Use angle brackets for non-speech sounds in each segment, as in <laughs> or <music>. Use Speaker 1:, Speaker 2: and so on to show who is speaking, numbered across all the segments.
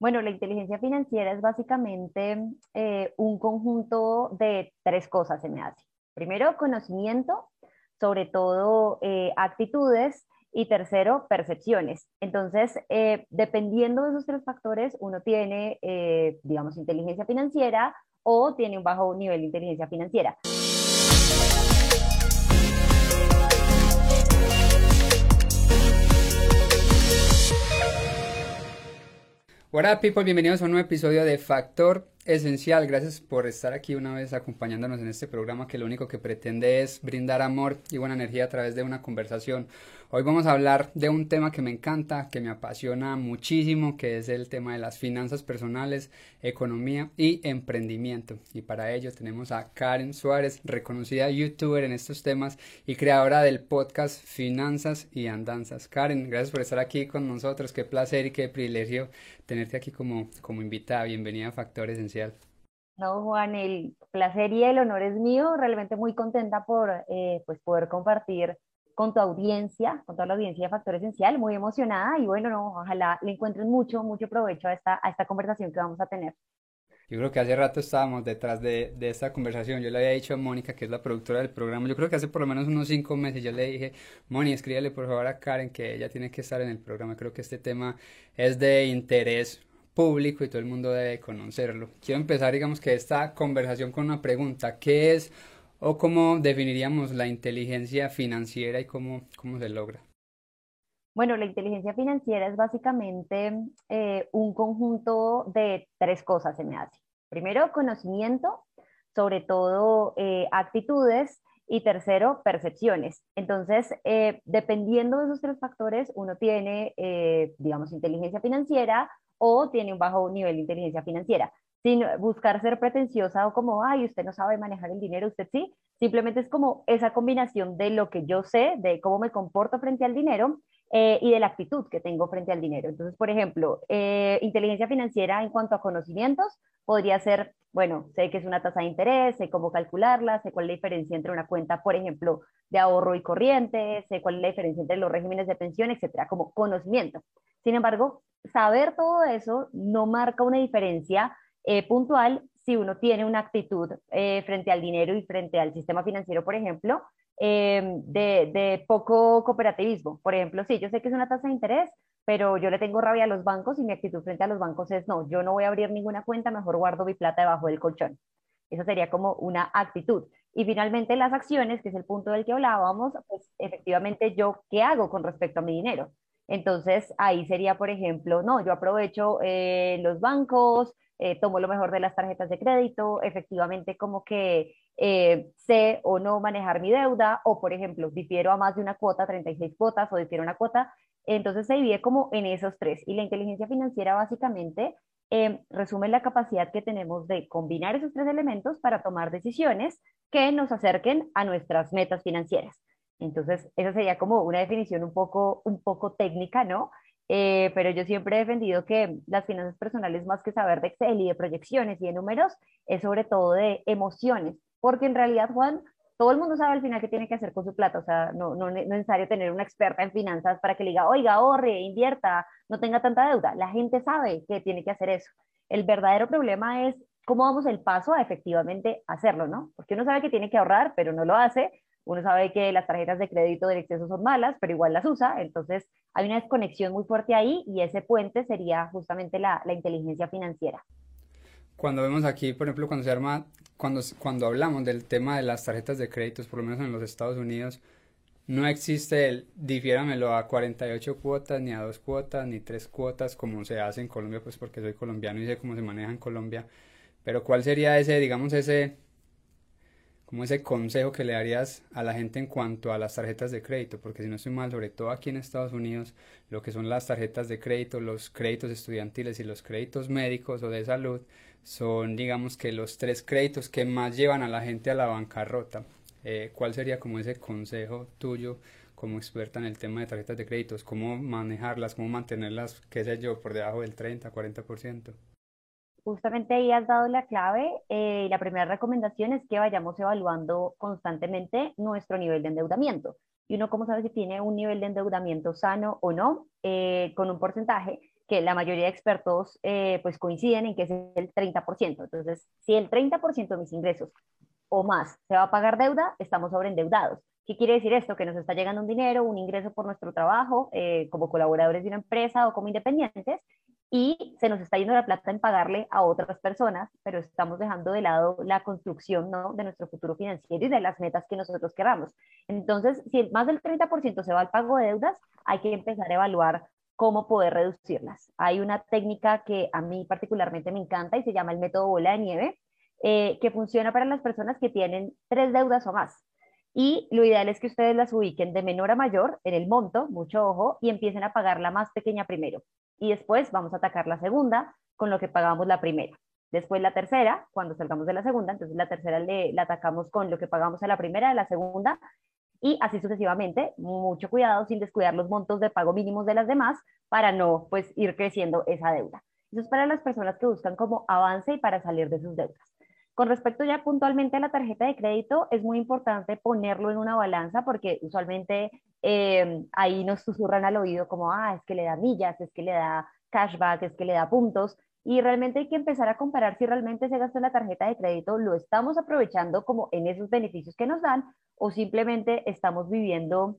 Speaker 1: Bueno, la inteligencia financiera es básicamente eh, un conjunto de tres cosas, se me hace. Primero, conocimiento, sobre todo eh, actitudes, y tercero, percepciones. Entonces, eh, dependiendo de esos tres factores, uno tiene, digamos, inteligencia financiera o tiene un bajo nivel de inteligencia financiera.
Speaker 2: Hola people, bienvenidos a un nuevo episodio de Factor Esencial. Gracias por estar aquí una vez acompañándonos en este programa que lo único que pretende es brindar amor y buena energía a través de una conversación Hoy vamos a hablar de un tema que me encanta, que me apasiona muchísimo, que es el tema de las finanzas personales, economía y emprendimiento. Y para ello tenemos a Karen Suárez, reconocida youtuber en estos temas y creadora del podcast Finanzas y Andanzas. Karen, gracias por estar aquí con nosotros. Qué placer y qué privilegio tenerte aquí como, como invitada. Bienvenida a Factor Esencial.
Speaker 1: No, Juan, el placer y el honor es mío. Realmente muy contenta por eh, pues poder compartir con tu audiencia, con toda la audiencia de Factor Esencial, muy emocionada y bueno, no, ojalá le encuentren mucho, mucho provecho a esta, a esta conversación que vamos a tener.
Speaker 2: Yo creo que hace rato estábamos detrás de, de, esta conversación. Yo le había dicho a Mónica, que es la productora del programa, yo creo que hace por lo menos unos cinco meses yo le dije, Mónica, escríbale por favor a Karen que ella tiene que estar en el programa. Creo que este tema es de interés público y todo el mundo debe conocerlo. Quiero empezar, digamos que esta conversación con una pregunta. ¿Qué es ¿O cómo definiríamos la inteligencia financiera y cómo, cómo se logra?
Speaker 1: Bueno, la inteligencia financiera es básicamente eh, un conjunto de tres cosas, se me hace. Primero, conocimiento, sobre todo eh, actitudes, y tercero, percepciones. Entonces, eh, dependiendo de esos tres factores, uno tiene, digamos, inteligencia financiera o tiene un bajo nivel de inteligencia financiera sin buscar ser pretenciosa o como, ay, usted no sabe manejar el dinero, usted sí. Simplemente es como esa combinación de lo que yo sé, de cómo me comporto frente al dinero eh, y de la actitud que tengo frente al dinero. Entonces, por ejemplo, eh, inteligencia financiera en cuanto a conocimientos podría ser, bueno, sé que es una tasa de interés, sé cómo calcularla, sé cuál es la diferencia entre una cuenta, por ejemplo, de ahorro y corriente, sé cuál es la diferencia entre los regímenes de pensión, etcétera, como conocimiento. Sin embargo, saber todo eso no marca una diferencia eh, puntual si uno tiene una actitud eh, frente al dinero y frente al sistema financiero, por ejemplo, eh, de, poco cooperativismo. Por ejemplo, sí, yo sé que es una tasa de interés, pero yo le tengo rabia a los bancos y mi actitud frente a los bancos es no, yo no voy a abrir ninguna cuenta, mejor guardo mi plata debajo del colchón. Esa sería como una actitud. Y finalmente las acciones, que es el punto del que hablábamos, pues efectivamente yo, ¿qué hago con respecto a mi dinero? Entonces ahí sería, por ejemplo, no, yo aprovecho los bancos, eh, tomo lo mejor de las tarjetas de crédito, efectivamente como que eh, sé o no manejar mi deuda, o por ejemplo, difiero a más de una cuota, 36 cuotas, o difiero una cuota, entonces se divide como en esos tres. Y la inteligencia financiera básicamente resume la capacidad que tenemos de combinar esos tres elementos para tomar decisiones que nos acerquen a nuestras metas financieras. Entonces, esa sería como una definición un poco, un poco técnica, ¿no? Eh, pero yo siempre he defendido que las finanzas personales, más que saber de Excel y de proyecciones y de números, es sobre todo de emociones, porque en realidad, Juan, todo el mundo sabe al final qué tiene que hacer con su plata, o sea, no, no, es necesario tener una experta en finanzas para que le diga, oiga, ahorre, invierta, no tenga tanta deuda, la gente sabe que tiene que hacer eso. El verdadero problema es cómo damos el paso a efectivamente hacerlo, ¿no? Porque uno sabe que tiene que ahorrar, pero no lo hace, uno sabe que las tarjetas de crédito del exceso son malas, pero igual las usa, entonces hay una desconexión muy fuerte ahí y ese puente sería justamente la, la inteligencia financiera.
Speaker 2: Cuando vemos aquí, por ejemplo, cuando se arma, cuando, cuando hablamos del tema de las tarjetas de créditos, por lo menos en los Estados Unidos, no existe el difiéramelo a 48 cuotas, ni a dos cuotas, ni tres cuotas, como se hace en Colombia, pues porque soy colombiano y sé cómo se maneja en Colombia. Pero ¿cuál sería ese, digamos, ese como ese consejo que le darías a la gente en cuanto a las tarjetas de crédito, porque si no estoy mal, sobre todo aquí en Estados Unidos, lo que son las tarjetas de crédito, los créditos estudiantiles y los créditos médicos o de salud, son digamos que los tres créditos que más llevan a la gente a la bancarrota. Eh, ¿Cuál sería como ese consejo tuyo como experta en el tema de tarjetas de créditos? ¿Cómo manejarlas? ¿Cómo mantenerlas, qué sé yo, por debajo del 30, 40%?
Speaker 1: Justamente ahí has dado la clave. Eh, la primera recomendación es que vayamos evaluando constantemente nuestro nivel de endeudamiento. Y uno, ¿cómo sabe si tiene un nivel de endeudamiento sano o no? Eh, con un porcentaje. que la mayoría de expertos eh, pues coinciden en que es el 30%. Entonces, si el 30% de mis ingresos o más se va a pagar deuda, estamos sobreendeudados. ¿Qué quiere decir esto? Que nos está llegando un dinero, un ingreso por nuestro trabajo eh, como colaboradores de una empresa o como independientes y se nos está yendo la plata en pagarle a otras personas, pero estamos dejando de lado la construcción ¿no? de nuestro futuro financiero y de las metas que nosotros queramos. Entonces, si más del 30% se va al pago de deudas, hay que empezar a evaluar cómo poder reducirlas. Hay una técnica que a mí particularmente me encanta y se llama el método bola de nieve, eh, que funciona para las personas que tienen tres deudas o más. Y lo ideal es que ustedes las ubiquen de menor a mayor en el monto, mucho ojo, y empiecen a pagar la más pequeña primero. Y después vamos a atacar la segunda con lo que pagamos la primera. Después la tercera, cuando salgamos de la segunda, entonces la tercera le, la atacamos con lo que pagamos a la primera, de la segunda, y así sucesivamente. Mucho cuidado sin descuidar los montos de pago mínimos de las demás para no pues ir creciendo esa deuda. Eso es para las personas que buscan como avance y para salir de sus deudas. Con respecto ya puntualmente a la tarjeta de crédito, es muy importante ponerlo en una balanza porque usualmente eh, ahí nos susurran al oído como, ah, es que le da millas, es que le da cashback, es que le da puntos, y realmente hay que empezar a comparar si realmente ese gasto en la tarjeta de crédito lo estamos aprovechando como en esos beneficios que nos dan o simplemente estamos viviendo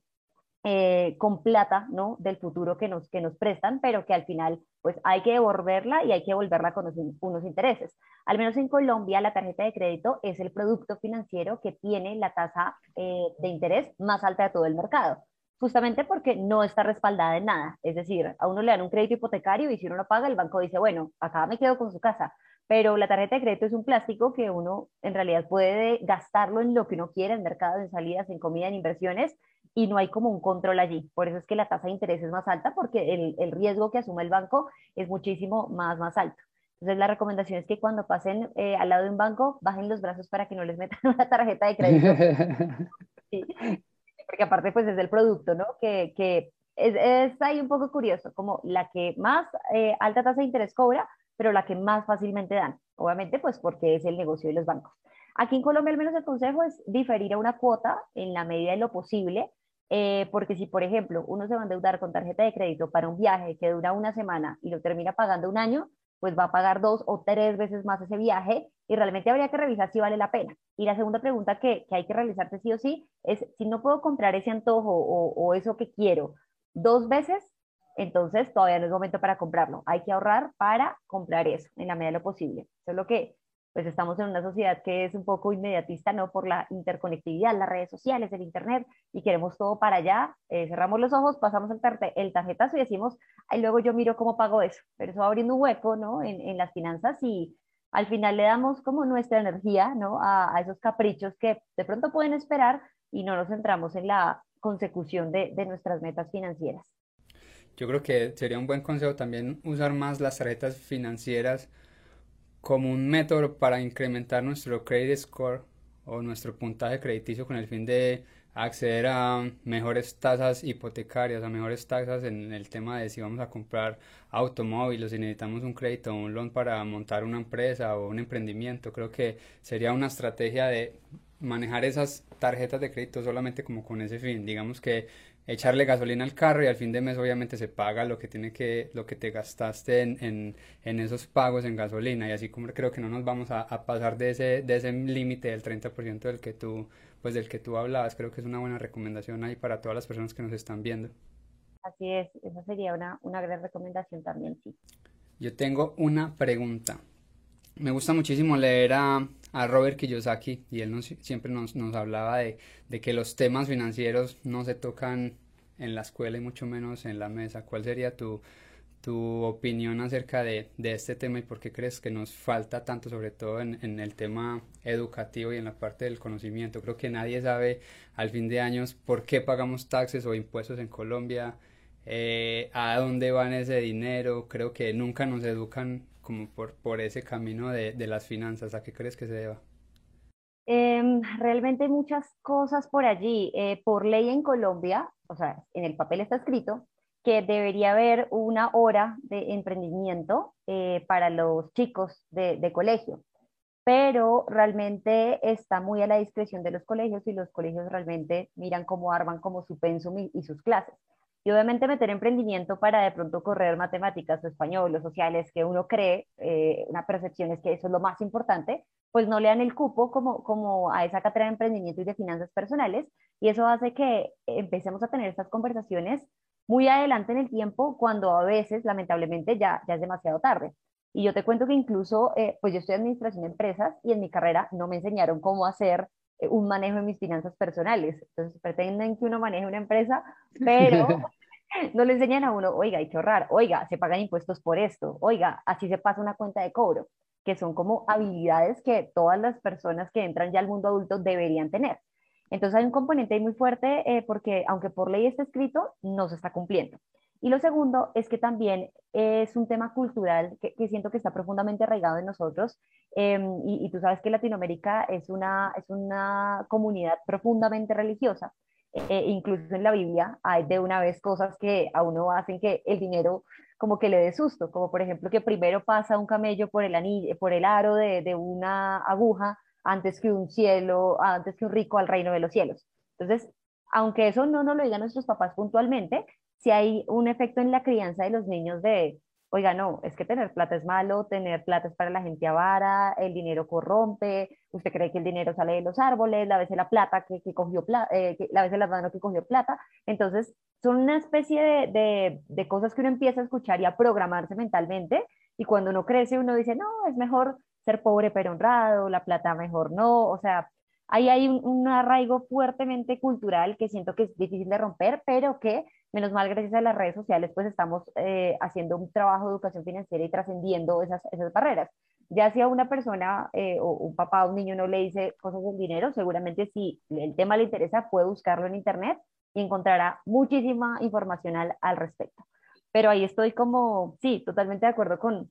Speaker 1: eh, con plata, ¿no? Del futuro que nos, que nos prestan, pero que al final, pues hay que devolverla y hay que devolverla con unos, intereses. Al menos en Colombia, la tarjeta de crédito es el producto financiero que tiene la tasa eh, de interés más alta de todo el mercado justamente porque no está respaldada en nada. Es decir, a uno le dan un crédito hipotecario y si uno lo paga, el banco dice, bueno, acá me quedo con su casa. Pero la tarjeta de crédito es un plástico que uno en realidad puede gastarlo en lo que uno quiera, en mercados, en salidas, en comida, en inversiones, y no hay como un control allí. Por eso es que la tasa de interés es más alta, porque el, el riesgo que asume el banco es muchísimo más, más alto. Entonces la recomendación es que cuando pasen eh, al lado de un banco, bajen los brazos para que no les metan <laughs> una tarjeta de crédito. <laughs> Sí porque aparte pues es el producto, ¿no? Que, que es, es, ahí un poco curioso, como la que más eh, alta tasa de interés cobra, pero la que más fácilmente dan, obviamente pues porque es el negocio de los bancos. Aquí en Colombia al menos el consejo es diferir a una cuota en la medida de lo posible, eh, porque si por ejemplo uno se va a endeudar con tarjeta de crédito para un viaje que dura una semana y lo termina pagando un año, pues va a pagar dos o tres veces más ese viaje y realmente habría que revisar si vale la pena. Y la segunda pregunta que, hay que realizarse sí o sí es si no puedo comprar ese antojo o, o eso que quiero dos veces, entonces todavía no es momento para comprarlo. Hay que ahorrar para comprar eso en la medida de lo posible. Eso es lo que pues estamos en una sociedad que es un poco inmediatista, ¿no? Por la interconectividad, las redes sociales, el internet, y queremos todo para allá, eh, cerramos los ojos, pasamos el, el tarjetazo y decimos, ay, luego yo miro cómo pago eso, pero eso va abriendo un hueco, ¿no? En, en las finanzas y al final le damos como nuestra energía, ¿no? A, a, esos caprichos que de pronto pueden esperar y no nos centramos en la consecución de, de nuestras metas financieras.
Speaker 2: Yo creo que sería un buen consejo también usar más las tarjetas financieras como un método para incrementar nuestro credit score o nuestro puntaje crediticio con el fin de acceder a mejores tasas hipotecarias, a mejores tasas en el tema de si vamos a comprar automóviles, si necesitamos un crédito o un loan para montar una empresa o un emprendimiento. Creo que sería una estrategia de manejar esas tarjetas de crédito solamente como con ese fin. Digamos que echarle gasolina al carro y al fin de mes obviamente se paga lo que tiene que lo que te gastaste en, en, en esos pagos en gasolina. Y así como creo que no nos vamos a, a pasar de ese de ese límite del 30% del que tú pues del que tú hablabas creo que es una buena recomendación ahí para todas las personas que nos están viendo.
Speaker 1: Así es esa sería una, una gran recomendación también sí.
Speaker 2: Yo tengo una pregunta me gusta muchísimo leer a, a Robert Kiyosaki y él nos, siempre nos, nos hablaba de, de, que los temas financieros no se tocan en la escuela y mucho menos en la mesa. ¿Cuál sería tu, tu opinión acerca de, de, este tema y por qué crees que nos falta tanto, sobre todo en, en, el tema educativo y en la parte del conocimiento? Creo que nadie sabe al fin de años por qué pagamos taxes o impuestos en Colombia, eh, a dónde van ese dinero. Creo que nunca nos educan como por, por ese camino de, de las finanzas? ¿A qué crees que se deba?
Speaker 1: Eh, realmente hay muchas cosas por allí. Eh, por ley en Colombia, o sea, en el papel está escrito que debería haber una hora de emprendimiento eh, para los chicos de, de, colegio, pero realmente está muy a la discreción de los colegios y los colegios realmente miran cómo arman como su pensum y, y sus clases. Y obviamente meter emprendimiento para de pronto correr matemáticas o español o sociales que uno cree, eh, una percepción es que eso es lo más importante, pues no le dan el cupo como, como a esa cátedra de emprendimiento y de finanzas personales. Y eso hace que empecemos a tener estas conversaciones muy adelante en el tiempo cuando a veces, lamentablemente, ya, ya es demasiado tarde. Y yo te cuento que incluso, eh, pues yo estoy en administración de empresas y en mi carrera no me enseñaron cómo hacer un manejo de mis finanzas personales. Entonces pretenden que uno maneje una empresa, <laughs> pero <laughs> no le enseñan a uno, oiga, hay que ahorrar, oiga, se pagan impuestos por esto, oiga, así se pasa una cuenta de cobro, que son como habilidades que todas las personas que entran ya al mundo adulto deberían tener. Entonces hay un componente ahí muy fuerte eh, porque aunque por ley está escrito, no se está cumpliendo. Y lo segundo es que también es un tema cultural que, siento que está profundamente arraigado en nosotros. Em, y, tú sabes que Latinoamérica es una, es una comunidad profundamente religiosa. E incluso en la Biblia hay de una vez cosas que a uno hacen que el dinero como que le dé susto, como por ejemplo que primero pasa un camello por el, anillo, por el aro de, de una aguja antes que un cielo, antes que un rico al reino de los cielos. Entonces, aunque eso no nos lo digan nuestros papás puntualmente, si hay un efecto en la crianza de los niños de, oiga, no, es que tener plata es malo, tener plata es para la gente avara, el dinero corrompe, usted cree que el dinero sale de los árboles, la vez de la plata que, cogió plata, eh, la vez de la mano que cogió plata. Entonces, son una especie de, de, de cosas que uno empieza a escuchar y a programarse mentalmente, y cuando uno crece, uno dice, no, es mejor ser pobre pero honrado, la plata mejor no, o sea, ahí hay un, arraigo fuertemente cultural que siento que es difícil de romper, pero que, menos mal, gracias a las redes sociales, pues estamos eh, haciendo un trabajo de educación financiera y trascendiendo esas, esas barreras. Ya si a una persona eh, o un papá o un niño no le dice cosas del dinero, seguramente si el tema le interesa, puede buscarlo en internet y encontrará muchísima información al, al respecto. Pero ahí estoy como, sí, totalmente de acuerdo con,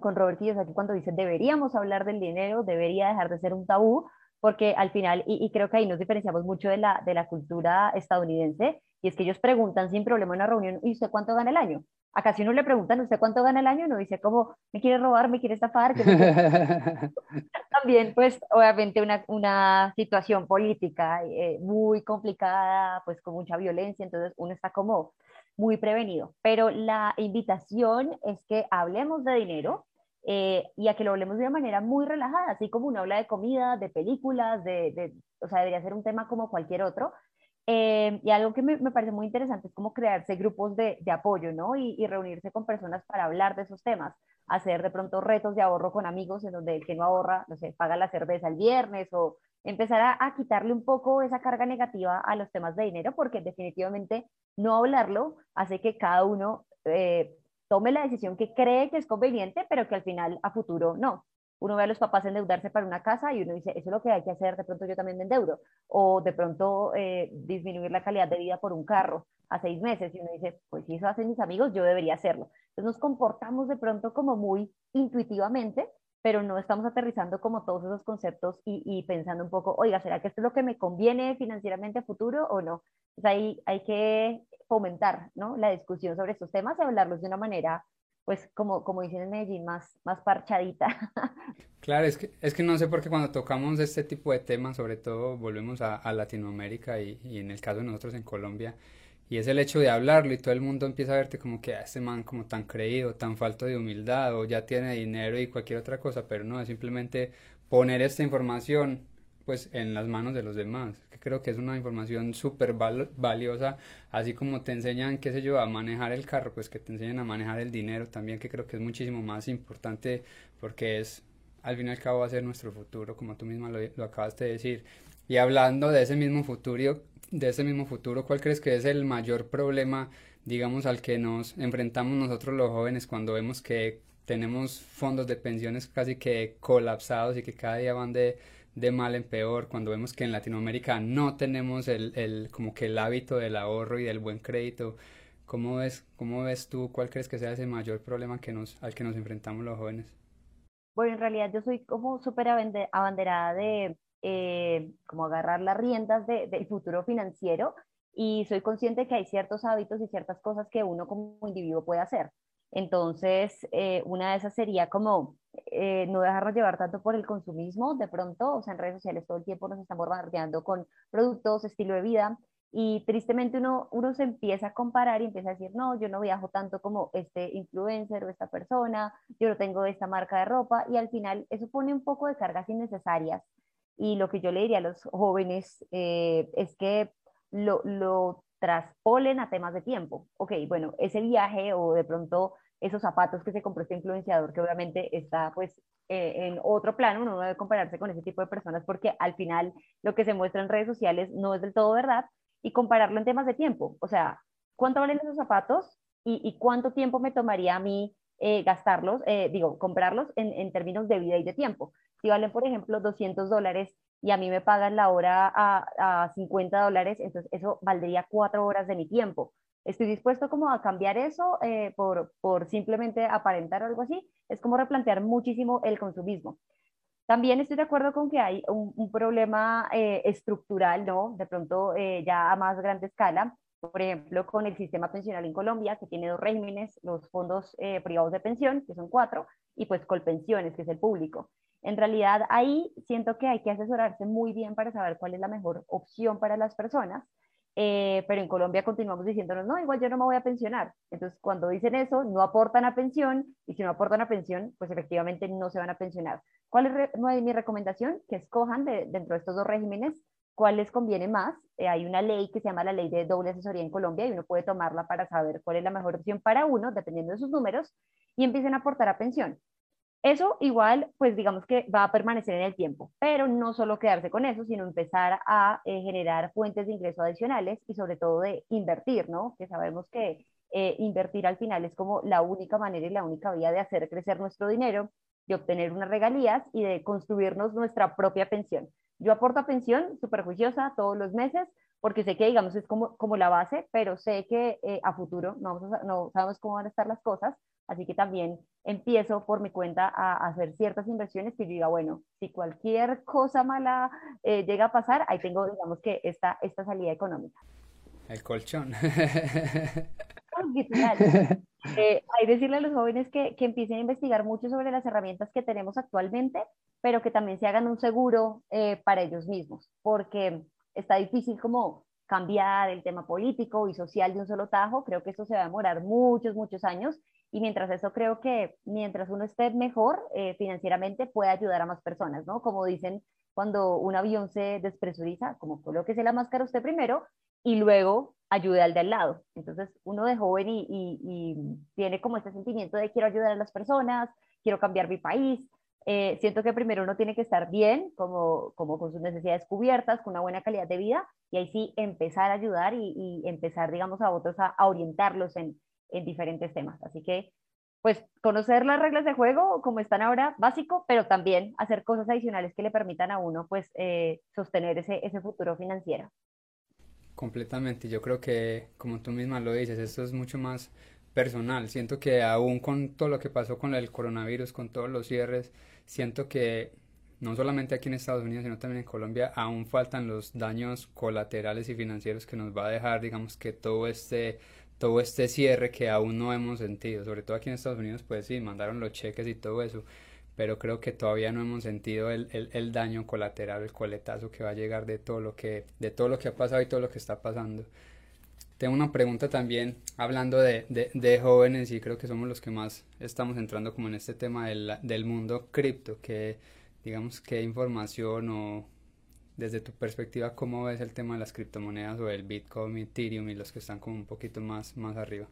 Speaker 1: con Robert aquí cuando dice deberíamos hablar del dinero, debería dejar de ser un tabú, porque al final, y, creo que ahí nos diferenciamos mucho de la, de la cultura estadounidense, y es que ellos preguntan sin problema en una reunión, ¿y usted cuánto gana el año? Acá si uno le preguntan, ¿usted cuánto gana el año? No dice como, me quiere robar, me quiere estafar. <laughs> También, pues, obviamente una, una situación política eh, muy complicada, pues con mucha violencia, entonces uno está como muy prevenido. Pero la invitación es que hablemos de dinero, eh, y a que lo hablemos de una manera muy relajada, así como uno habla de comida, de películas, de, o sea, debería ser un tema como cualquier otro. Eh, y algo que me, parece muy interesante es como crearse grupos de, apoyo, ¿no? Y, reunirse con personas para hablar de esos temas, hacer de pronto retos de ahorro con amigos en donde el que no ahorra, no sé, paga la cerveza el viernes o empezar a, quitarle un poco esa carga negativa a los temas de dinero, porque definitivamente no hablarlo hace que cada uno eh, tome la decisión que cree que es conveniente, pero que al final a futuro no. Uno ve a los papás endeudarse para una casa y uno dice, eso es lo que hay que hacer, de pronto yo también me endeudo. O de pronto eh, disminuir la calidad de vida por un carro a seis meses y uno dice, pues si eso hacen mis amigos, yo debería hacerlo. Entonces nos comportamos de pronto como muy intuitivamente, pero no estamos aterrizando como todos esos conceptos y, pensando un poco, oiga, ¿será que esto es lo que me conviene financieramente a futuro o no? Entonces ahí hay que fomentar ¿no? la discusión sobre estos temas y hablarlos de una manera, pues como, como dicen en Medellín, más, más parchadita. <laughs>
Speaker 2: Claro, es que, es que no sé por qué cuando tocamos este tipo de temas, sobre todo volvemos a, Latinoamérica y, y, en el caso de nosotros en Colombia, y es el hecho de hablarlo y todo el mundo empieza a verte como que ah, este man como tan creído, tan falto de humildad o ya tiene dinero y cualquier otra cosa, pero no, es simplemente poner esta información pues en las manos de los demás. Que creo que es una información súper valiosa, así como te enseñan, qué sé yo, a manejar el carro, pues que te enseñan a manejar el dinero también, que creo que es muchísimo más importante porque es, al fin y al cabo, va a ser nuestro futuro, como tú misma lo, lo acabaste de decir. Y hablando de ese mismo futuro, de ese mismo futuro, ¿cuál crees que es el mayor problema, digamos, al que nos enfrentamos nosotros los jóvenes cuando vemos que tenemos fondos de pensiones casi que colapsados y que cada día van de de mal en peor, cuando vemos que en Latinoamérica no tenemos el, el, como que el hábito del ahorro y del buen crédito, ¿cómo ves, cómo ves tú, cuál crees que sea ese mayor problema que nos, al que nos enfrentamos los jóvenes?
Speaker 1: Bueno, en realidad yo soy como súper abanderada de eh, como agarrar las riendas de, del futuro financiero y soy consciente que hay ciertos hábitos y ciertas cosas que uno como individuo puede hacer. Entonces, eh, una de esas sería como eh, no dejarnos llevar tanto por el consumismo, de pronto, o sea, en redes sociales todo el tiempo nos están bombardeando con productos, estilo de vida, Y tristemente uno, uno se empieza a comparar y empieza a decir, no, yo no viajo tanto como este influencer o esta persona, yo no tengo esta marca de ropa y al final eso pone un poco de cargas innecesarias. Y lo que yo le diría a los jóvenes eh, es que lo, lo traspolen a temas de tiempo. Ok, bueno, ese viaje o de pronto esos zapatos que se compró este influenciador, que obviamente está pues eh, en otro plano, uno no debe compararse con ese tipo de personas porque al final lo que se muestra en redes sociales no es del todo verdad y compararlo en temas de tiempo. O sea, ¿cuánto valen esos zapatos y, cuánto tiempo me tomaría a mí eh, gastarlos, eh, digo, comprarlos en, en, términos de vida y de tiempo? Si valen, por ejemplo, 200 dólares y a mí me pagan la hora a, a 50 dólares, entonces eso valdría cuatro horas de mi tiempo. ¿Estoy dispuesto como a cambiar eso eh, por, por simplemente aparentar algo así? Es como replantear muchísimo el consumismo. También estoy de acuerdo con que hay un, problema eh, estructural, ¿no? De pronto eh, ya a más grande escala, por ejemplo, con el sistema pensional en Colombia, que tiene dos regímenes, los fondos privados de pensión, que son cuatro, y pues Colpensiones, que es el público. En realidad ahí siento que hay que asesorarse muy bien para saber cuál es la mejor opción para las personas, eh, pero en Colombia continuamos diciéndonos, no, igual yo no me voy a pensionar. Entonces, cuando dicen eso, no aportan a pensión, y si no aportan a pensión, pues efectivamente no se van a pensionar. ¿Cuál es mi recomendación? Que escojan dentro de estos dos regímenes cuál les conviene más. Eh, hay una ley que se llama la ley de doble asesoría en Colombia y uno puede tomarla para saber cuál es la mejor opción para uno, dependiendo de sus números, y empiecen a aportar a pensión. Eso igual, pues digamos que va a permanecer en el tiempo, pero no solo quedarse con eso, sino empezar a eh, generar fuentes de ingreso adicionales y sobre todo de invertir, ¿no? Que sabemos que eh, invertir al final es como la única manera y la única vía de hacer crecer nuestro dinero, de obtener unas regalías y de construirnos nuestra propia pensión. Yo aporto a pensión súper juiciosa todos los meses porque sé que, digamos, es como, como la base, pero sé que eh, a futuro no, no sabemos cómo van a estar las cosas, Así que también empiezo por mi cuenta a hacer ciertas inversiones que yo diga, bueno, si cualquier cosa mala eh, llega a pasar, ahí tengo, digamos que esta, esta salida económica.
Speaker 2: El colchón. <laughs>
Speaker 1: eh, hay decirle a los jóvenes que, que, empiecen a investigar mucho sobre las herramientas que tenemos actualmente, pero que también se hagan un seguro eh, para ellos mismos, porque está difícil como cambiar el tema político y social de un solo tajo. Creo que eso se va a demorar muchos, muchos años y mientras eso creo que mientras uno esté mejor eh, financieramente puede ayudar a más personas, ¿no? Como dicen cuando un avión se despresuriza, como colóquese la máscara usted primero y luego ayude al de al lado. Entonces uno de joven y, y, tiene como este sentimiento de quiero ayudar a las personas, quiero cambiar mi país. Eh, siento que primero uno tiene que estar bien, como, como con sus necesidades cubiertas, con una buena calidad de vida, y ahí sí empezar a ayudar y, y empezar, digamos, a otros a, a orientarlos en, en diferentes temas. Así que, pues, conocer las reglas de juego como están ahora, básico, pero también hacer cosas adicionales que le permitan a uno, pues, eh, sostener ese, ese futuro financiero.
Speaker 2: Completamente, yo creo que, como tú misma lo dices, esto es mucho más personal. Siento que aún con todo lo que pasó con el coronavirus, con todos los cierres, siento que no solamente aquí en Estados Unidos, sino también en Colombia, aún faltan los daños colaterales y financieros que nos va a dejar, digamos, que todo este todo este cierre que aún no hemos sentido, sobre todo aquí en Estados Unidos, pues sí, mandaron los cheques y todo eso, pero creo que todavía no hemos sentido el, el, daño colateral, el coletazo que va a llegar de todo lo que, de todo lo que ha pasado y todo lo que está pasando. Tengo una pregunta también, hablando de, de, de jóvenes, y creo que somos los que más estamos entrando como en este tema del, del mundo cripto, que digamos qué información o desde tu perspectiva, ¿cómo ves el tema de las criptomonedas o el Bitcoin, Ethereum y los que están como un poquito más, más arriba?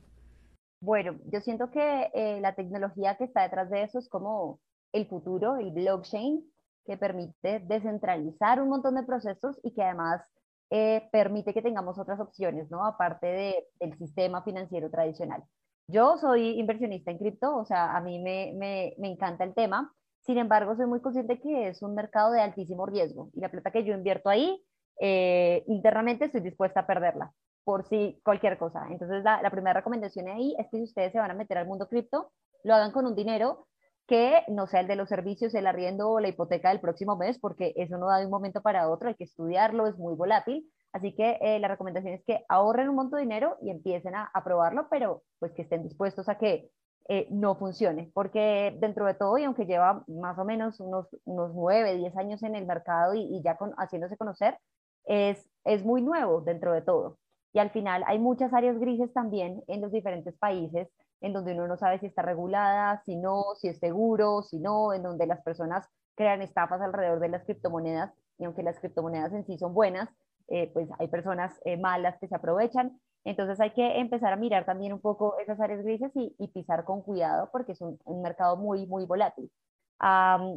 Speaker 1: Bueno, yo siento que eh, la tecnología que está detrás de eso es como el futuro, el blockchain, que permite descentralizar un montón de procesos y que además eh, permite que tengamos otras opciones, ¿no? Aparte de, del sistema financiero tradicional. Yo soy inversionista en cripto, o sea, a mí me, me, me encanta el tema. Sin embargo, soy muy consciente que es un mercado de altísimo riesgo y la plata que yo invierto ahí, eh, internamente estoy dispuesta a perderla por si cualquier cosa. Entonces, la, primera recomendación ahí es que si ustedes se van a meter al mundo cripto, lo hagan con un dinero que no sea el de los servicios, el arriendo o la hipoteca del próximo mes, porque eso no da de un momento para otro, hay que estudiarlo, es muy volátil. Así que eh, la recomendación es que ahorren un monto de dinero y empiecen a, a probarlo, pero pues que estén dispuestos a que eh, no funcione, porque dentro de todo, y aunque lleva más o menos unos, unos 9, 10 años en el mercado y, ya con, haciéndose conocer, es, es muy nuevo dentro de todo. Y al final hay muchas áreas grises también en los diferentes países en donde uno no sabe si está regulada, si no, si es seguro, si no, en donde las personas crean estafas alrededor de las criptomonedas y aunque las criptomonedas en sí son buenas, eh, pues hay personas eh, malas que se aprovechan. Entonces hay que empezar a mirar también un poco esas áreas grises y, pisar con cuidado porque es un, mercado muy, muy volátil.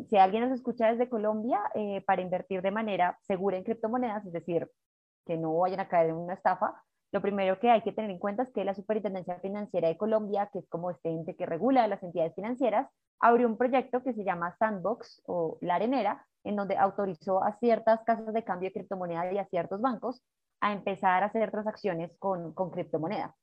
Speaker 1: si alguien nos escucha desde Colombia, eh, para invertir de manera segura en criptomonedas, es decir, que no vayan a caer en una estafa, lo primero que hay que tener en cuenta es que la Superintendencia Financiera de Colombia, que es como este ente que regula las entidades financieras, abrió un proyecto que se llama Sandbox o La Arenera, en donde autorizó a ciertas casas de cambio de criptomoneda y a ciertos bancos a empezar a hacer transacciones con, con criptomoneda.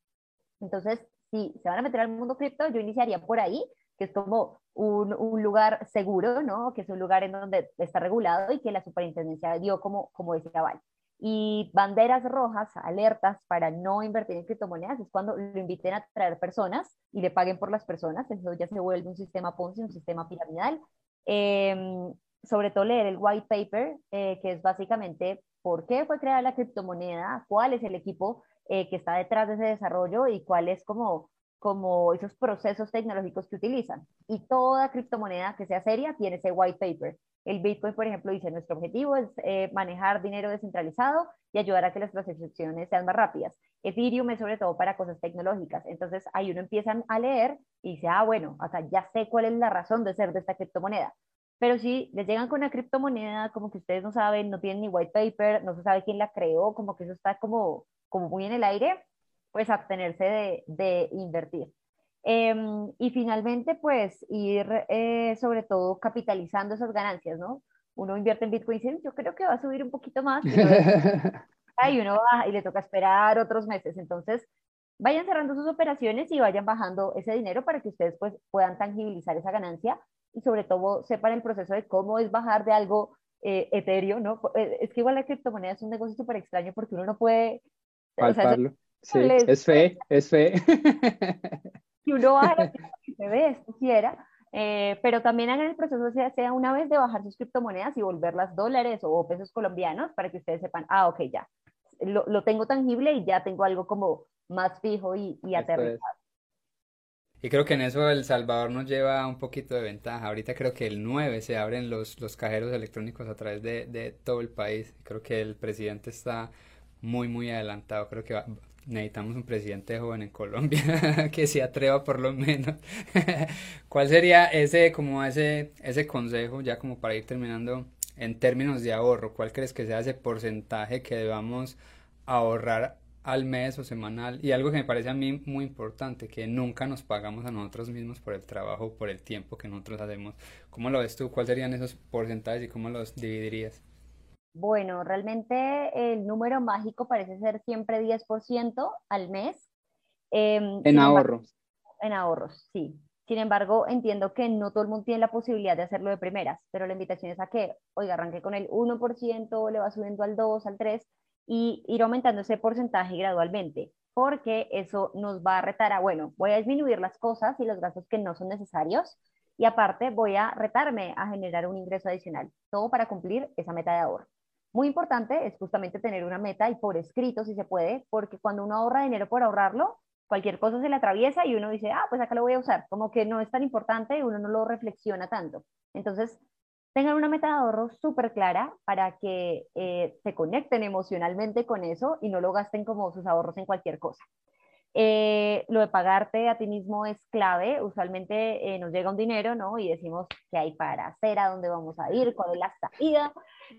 Speaker 1: Entonces, si se van a meter al mundo cripto, yo iniciaría por ahí, que es como un, un, lugar seguro, ¿no? Que es un lugar en donde está regulado y que la superintendencia dio como, como ese aval. Y banderas rojas, alertas para no invertir en criptomonedas, es cuando lo inviten a traer personas y le paguen por las personas. Eso ya se vuelve un sistema Ponzi, un sistema piramidal. Em, sobre todo leer el white paper, eh, que es básicamente por qué fue creada la criptomoneda, cuál es el equipo eh, que está detrás de ese desarrollo y cuál es como, como esos procesos tecnológicos que utilizan. Y toda criptomoneda que sea seria tiene ese white paper. El Bitcoin, por ejemplo, dice, nuestro objetivo es eh, manejar dinero descentralizado y ayudar a que las transacciones sean más rápidas. Ethereum es sobre todo para cosas tecnológicas. Entonces, ahí uno empieza a leer y dice, ah, bueno, sea, ya sé cuál es la razón de ser de esta criptomoneda. Pero si les llegan con una criptomoneda, como que ustedes no saben, no tienen ni white paper, no se sabe quién la creó, como que eso está como, como muy en el aire, pues abstenerse de, de invertir. Em, y finalmente, pues ir eh, sobre todo capitalizando esas ganancias, ¿no? Uno invierte en Bitcoin y dice, yo creo que va a subir un poquito más. <laughs> y uno baja y le toca esperar otros meses. Entonces, vayan cerrando sus operaciones y vayan bajando ese dinero para que ustedes pues puedan tangibilizar esa ganancia y sobre todo sepan el proceso de cómo es bajar de algo eh, etéreo, ¿no? Eh, es que igual la criptomoneda es un negocio súper extraño porque uno no puede...
Speaker 3: Palparlo. sí, es fe, es fe. <laughs>
Speaker 1: que uno baja que <laughs> se ve, esto quiera, eh, pero también hagan el proceso, sea, sea una vez de bajar sus criptomonedas y volverlas dólares o pesos colombianos para que ustedes sepan, ah, ok, ya, lo, lo tengo tangible y ya tengo algo como más fijo y, y aterrizado.
Speaker 2: Y creo que en eso El Salvador nos lleva un poquito de ventaja. Ahorita creo que el 9 se abren los, los cajeros electrónicos a través de, de todo el país. Creo que el presidente está muy, muy adelantado. Creo que va, necesitamos un presidente joven en Colombia <laughs> que se atreva por lo menos. <laughs> ¿Cuál sería ese, como ese, ese consejo, ya como para ir terminando, en términos de ahorro? ¿Cuál crees que sea ese porcentaje que debamos ahorrar al mes o semanal? Y algo que me parece a mí muy importante, que nunca nos pagamos a nosotros mismos por el trabajo, por el tiempo que nosotros hacemos. ¿Cómo lo ves tú? ¿Cuáles serían esos porcentajes y cómo los dividirías?
Speaker 1: Bueno, realmente el número mágico parece ser siempre 10% al mes.
Speaker 3: Em, en ahorros.
Speaker 1: En ahorros, sí. Sin embargo, entiendo que no todo el mundo tiene la posibilidad de hacerlo de primeras, pero la invitación es a que, oiga, arranque con el 1%, le va subiendo al 2, al 3 y ir aumentando ese porcentaje gradualmente, porque eso nos va a retar a, bueno, voy a disminuir las cosas y los gastos que no son necesarios y aparte voy a retarme a generar un ingreso adicional, todo para cumplir esa meta de ahorro. Muy importante es justamente tener una meta y por escrito si se puede, porque cuando uno ahorra dinero por ahorrarlo, cualquier cosa se le atraviesa y uno dice, ah, pues acá lo voy a usar, como que no es tan importante y uno no lo reflexiona tanto. Entonces, tengan una meta de ahorro súper clara para que eh, se conecten emocionalmente con eso y no lo gasten como sus ahorros en cualquier cosa. Eh, lo de pagarte a ti mismo es clave. Usualmente eh, nos llega un dinero, ¿no? Y decimos qué hay para hacer, a dónde vamos a ir, cuál es la salida.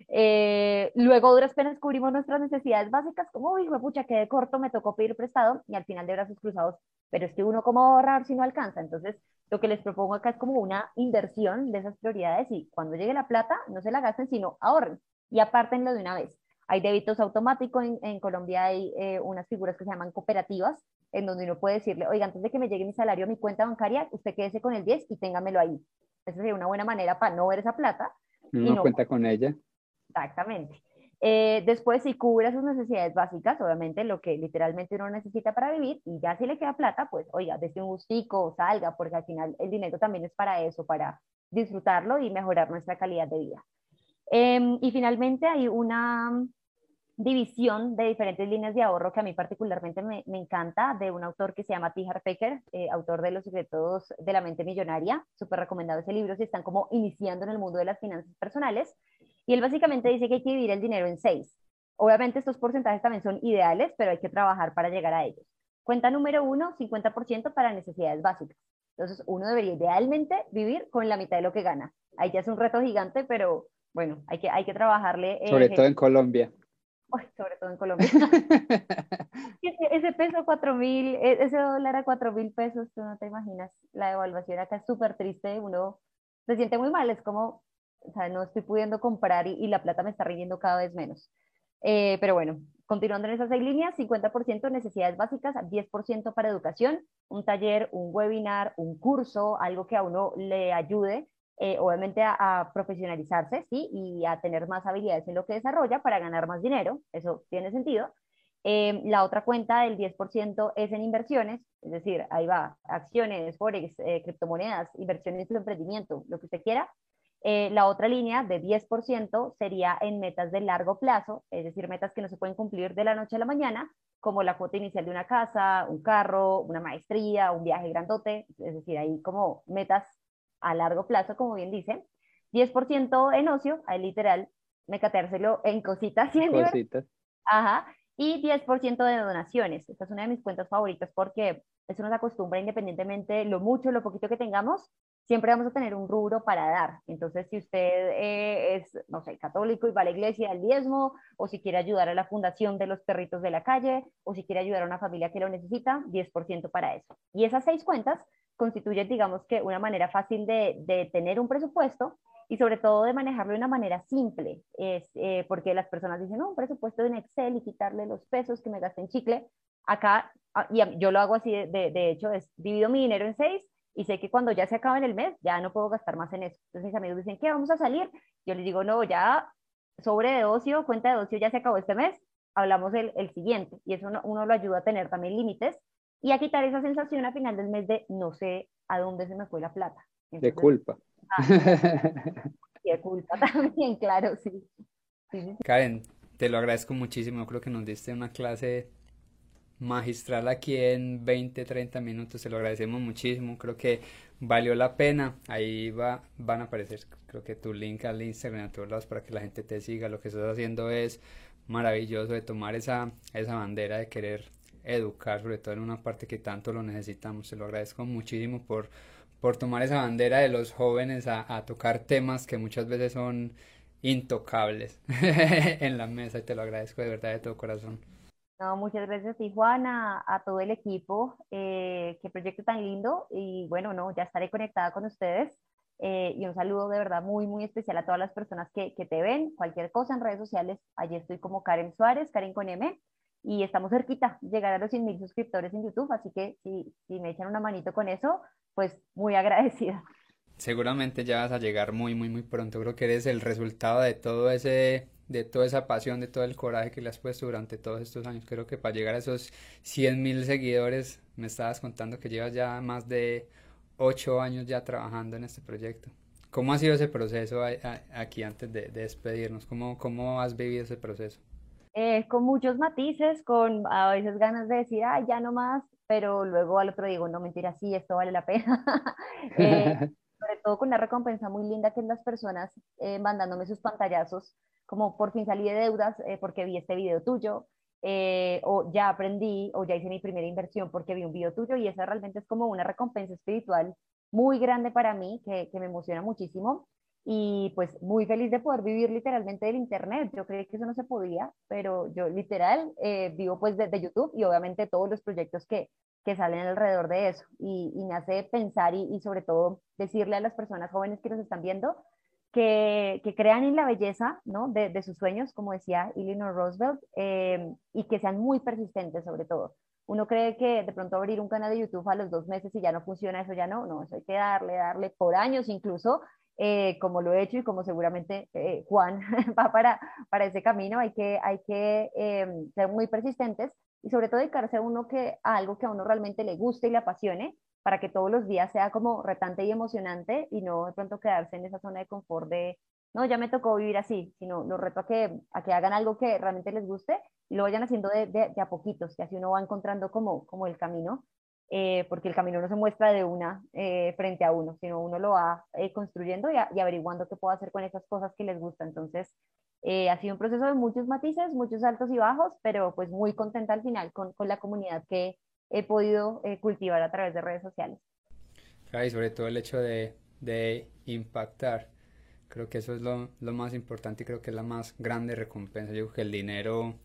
Speaker 1: Eh, luego, duras penas cubrimos nuestras necesidades básicas, como, uy, pucha, quedé corto, me tocó pedir prestado, y al final de brazos cruzados, pero es que uno, ¿cómo ahorrar si no alcanza? Entonces, lo que les propongo acá es como una inversión de esas prioridades y cuando llegue la plata, no se la gasten, sino ahorren y apártenlo de una vez. Hay débitos automáticos, en, Colombia hay unas figuras que se llaman cooperativas, en donde uno puede decirle, oiga, antes de que me llegue mi salario a mi cuenta bancaria, usted quédese con el 10 y téngamelo ahí. Esa sería una buena manera para no ver esa plata.
Speaker 3: No, no cuenta con ella.
Speaker 1: Exactamente. Eh, después, si cubre sus necesidades básicas, obviamente lo que literalmente uno necesita para vivir, y ya si le queda plata, pues oiga, desde un gustico, salga, porque al final el dinero también es para eso, para disfrutarlo y mejorar nuestra calidad de vida. Em, y finalmente hay una, división de diferentes líneas de ahorro que a mí particularmente me, encanta, de un autor que se llama T. Harv eh, autor de Los secretos de la mente millonaria. Súper recomendado ese libro si están como iniciando en el mundo de las finanzas personales. Y él básicamente dice que hay que dividir el dinero en seis. Obviamente estos porcentajes también son ideales, pero hay que trabajar para llegar a ellos. Cuenta número uno, 50% para necesidades básicas. Entonces uno debería idealmente vivir con la mitad de lo que gana. Ahí ya es un reto gigante, pero bueno, hay que, hay que trabajarle.
Speaker 3: Eh, Sobre todo en Colombia
Speaker 1: sobre todo en Colombia. <laughs> ese peso 4 mil, e, ese dólar a 4 mil pesos, tú no te imaginas. La devaluación acá es súper triste, uno se siente muy mal, es como, o sea, no estoy pudiendo comprar y, la plata me está rindiendo cada vez menos. Eh, pero bueno, continuando en esas seis líneas, 50% necesidades básicas, 10% para educación, un taller, un webinar, un curso, algo que a uno le ayude eh, obviamente a, profesionalizarse, ¿sí? Y a tener más habilidades en lo que desarrolla para ganar más dinero, eso tiene sentido. Eh, la otra cuenta del 10% es en inversiones, es decir, ahí va, acciones, forex, eh, criptomonedas, inversiones en emprendimiento, lo que usted quiera. La otra línea de 10% sería en metas de largo plazo, es decir, metas que no se pueden cumplir de la noche a la mañana, como la cuota inicial de una casa, un carro, una maestría, un viaje grandote, es decir, ahí como metas a largo plazo, como bien dice, 10% en ocio, ahí literal, mecateárselo en cositas. <laughs> Y cositas. Ajá, y 10% de donaciones. Esta es una de mis cuentas favoritas porque eso nos acostumbra independientemente lo mucho, lo poquito que tengamos, siempre vamos a tener un rubro para dar. Entonces, si usted eh, es, no sé, católico y va a la iglesia al diezmo, o si quiere ayudar a la fundación de los perritos de la calle, o si quiere ayudar a una familia que lo necesita, 10% para eso. Y esas seis cuentas constituye, digamos que, una manera fácil de, tener un presupuesto y sobre todo de manejarlo de una manera simple, es, eh, porque las personas dicen, no, un presupuesto en Excel y quitarle los pesos que me gasté en chicle. Acá, ah, y yo lo hago así, de, de, hecho, es divido mi dinero en seis y sé que cuando ya se acaba en el mes, ya no puedo gastar más en eso. Entonces mis amigos dicen, ¿qué? ¿Vamos a salir? Yo les digo, no, ya sobre de ocio, cuenta de ocio ya se acabó este mes, hablamos el, el siguiente. Y eso uno, uno lo ayuda a tener también límites y a quitar esa sensación a final del mes de no sé a dónde se me fue la plata.
Speaker 3: de culpa.
Speaker 1: Ah, <laughs> de culpa también, <laughs> claro, sí.
Speaker 2: Karen, te lo agradezco muchísimo. Creo que nos diste una clase magistral aquí en 20, 30 minutos. Te lo agradecemos muchísimo. Creo que valió la pena. Ahí va, van a aparecer, creo que tu link al Instagram a todos lados para que la gente te siga. Lo que estás haciendo es maravilloso de tomar esa, esa bandera de querer educar, sobre todo en una parte que tanto lo necesitamos. Se lo agradezco muchísimo por, por tomar esa bandera de los jóvenes a, tocar temas que muchas veces son intocables <laughs> en la mesa y te lo agradezco de verdad de todo corazón.
Speaker 1: No, muchas gracias Tijuana, a todo el equipo, eh, qué proyecto tan lindo y bueno, no, ya estaré conectada con ustedes eh, y un saludo de verdad muy, muy especial a todas las personas que, que, te ven, cualquier cosa en redes sociales, allí estoy como Karen Suárez, Karen con M, y estamos cerquita, llegar a los 100 mil suscriptores en YouTube, así que si, si me echan una manito con eso, pues muy agradecida.
Speaker 2: Seguramente ya vas a llegar muy, muy, muy pronto. Creo que eres el resultado de todo ese, de toda esa pasión, de todo el coraje que le has puesto durante todos estos años. Creo que para llegar a esos 100 mil seguidores, me estabas contando que llevas ya más de 8 años ya trabajando en este proyecto. ¿Cómo ha sido ese proceso aquí antes de, de despedirnos? ¿Cómo, ¿Cómo has vivido ese proceso?
Speaker 1: Eh, con muchos matices, con a veces ganas de decir, ay, ya no más, pero luego al otro digo, no, mentira, sí, esto vale la pena. <laughs> eh, <laughs> sobre todo con una recompensa muy linda que es las personas eh, mandándome sus pantallazos, como por fin salí de deudas eh, porque vi este video tuyo, o ya aprendí, o ya hice mi primera inversión porque vi un video tuyo, y esa realmente es como una recompensa espiritual muy grande para mí, que, que me emociona muchísimo y pues muy feliz de poder vivir literalmente del internet. Yo creí que eso no se podía, pero yo literal eh, vivo pues desde YouTube y obviamente todos los proyectos que, que salen alrededor de eso y, y me hace pensar y, y, sobre todo decirle a las personas jóvenes que nos están viendo que, crean en la belleza ¿no? de, de, sus sueños, como decía Eleanor Roosevelt, eh, y que sean muy persistentes sobre todo. Uno cree que de pronto abrir un canal de YouTube a los dos meses y ya no funciona, eso ya no, no, eso hay que darle, darle por años incluso eh, como lo he hecho y como seguramente eh, Juan <laughs> va para, para ese camino, hay que, hay que em, ser muy persistentes y sobre todo dedicarse a, uno que, a algo que a uno realmente le guste y le apasione para que todos los días sea como retante y emocionante y no de pronto quedarse en esa zona de confort de, no, ya me tocó vivir así, sino los reto a que, a que hagan algo que realmente les guste y lo vayan haciendo de, de, a poquitos, y así uno va encontrando como, como el camino, eh, porque el camino no se muestra de una eh, frente a uno, sino uno lo va eh, construyendo y, y, averiguando qué puedo hacer con esas cosas que les gustan. Entonces, ha sido un proceso de muchos matices, muchos altos y bajos, pero pues muy contenta al final con, con la comunidad que he podido cultivar a través de redes sociales.
Speaker 2: y sobre todo el hecho de, de impactar. Creo que eso es lo, lo, más importante y creo que es la más grande recompensa. Yo creo que el dinero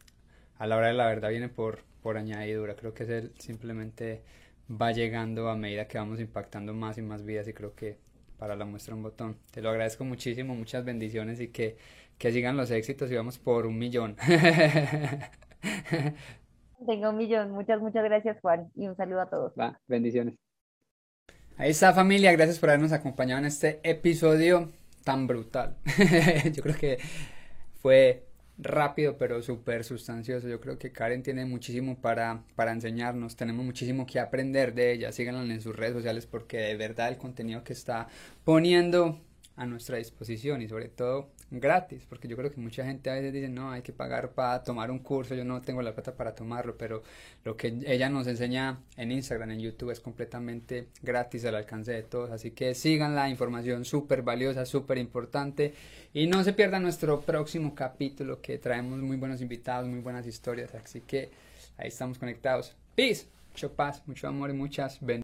Speaker 2: a la hora de la verdad viene por, por añadidura. Creo que es el, simplemente va llegando a medida que vamos impactando más y más vidas y creo que para la muestra un botón. Te lo agradezco muchísimo, muchas bendiciones y que, que sigan los éxitos y vamos por un millón. <laughs>
Speaker 1: Tengo un millón. Muchas, muchas gracias Juan y un saludo a todos.
Speaker 3: Va, bendiciones.
Speaker 2: Ahí está familia, gracias por habernos acompañado en este episodio tan brutal. <laughs> Yo creo que fue rápido pero súper sustancioso. Yo creo que Karen tiene muchísimo para, para enseñarnos, tenemos muchísimo que aprender de ella. Síganla en sus redes sociales porque de verdad el contenido que está poniendo a nuestra disposición y sobre todo gratis, porque yo creo que mucha gente a veces dice, no, hay que pagar para tomar un curso, yo no tengo la plata para tomarlo, pero lo que ella nos enseña en Instagram, en YouTube, es completamente gratis al alcance de todos, así que sigan la información súper valiosa, súper importante y no se pierdan nuestro próximo capítulo que traemos muy buenos invitados, muy buenas historias, así que ahí estamos conectados. Peace, mucho paz, mucho amor y muchas bendiciones.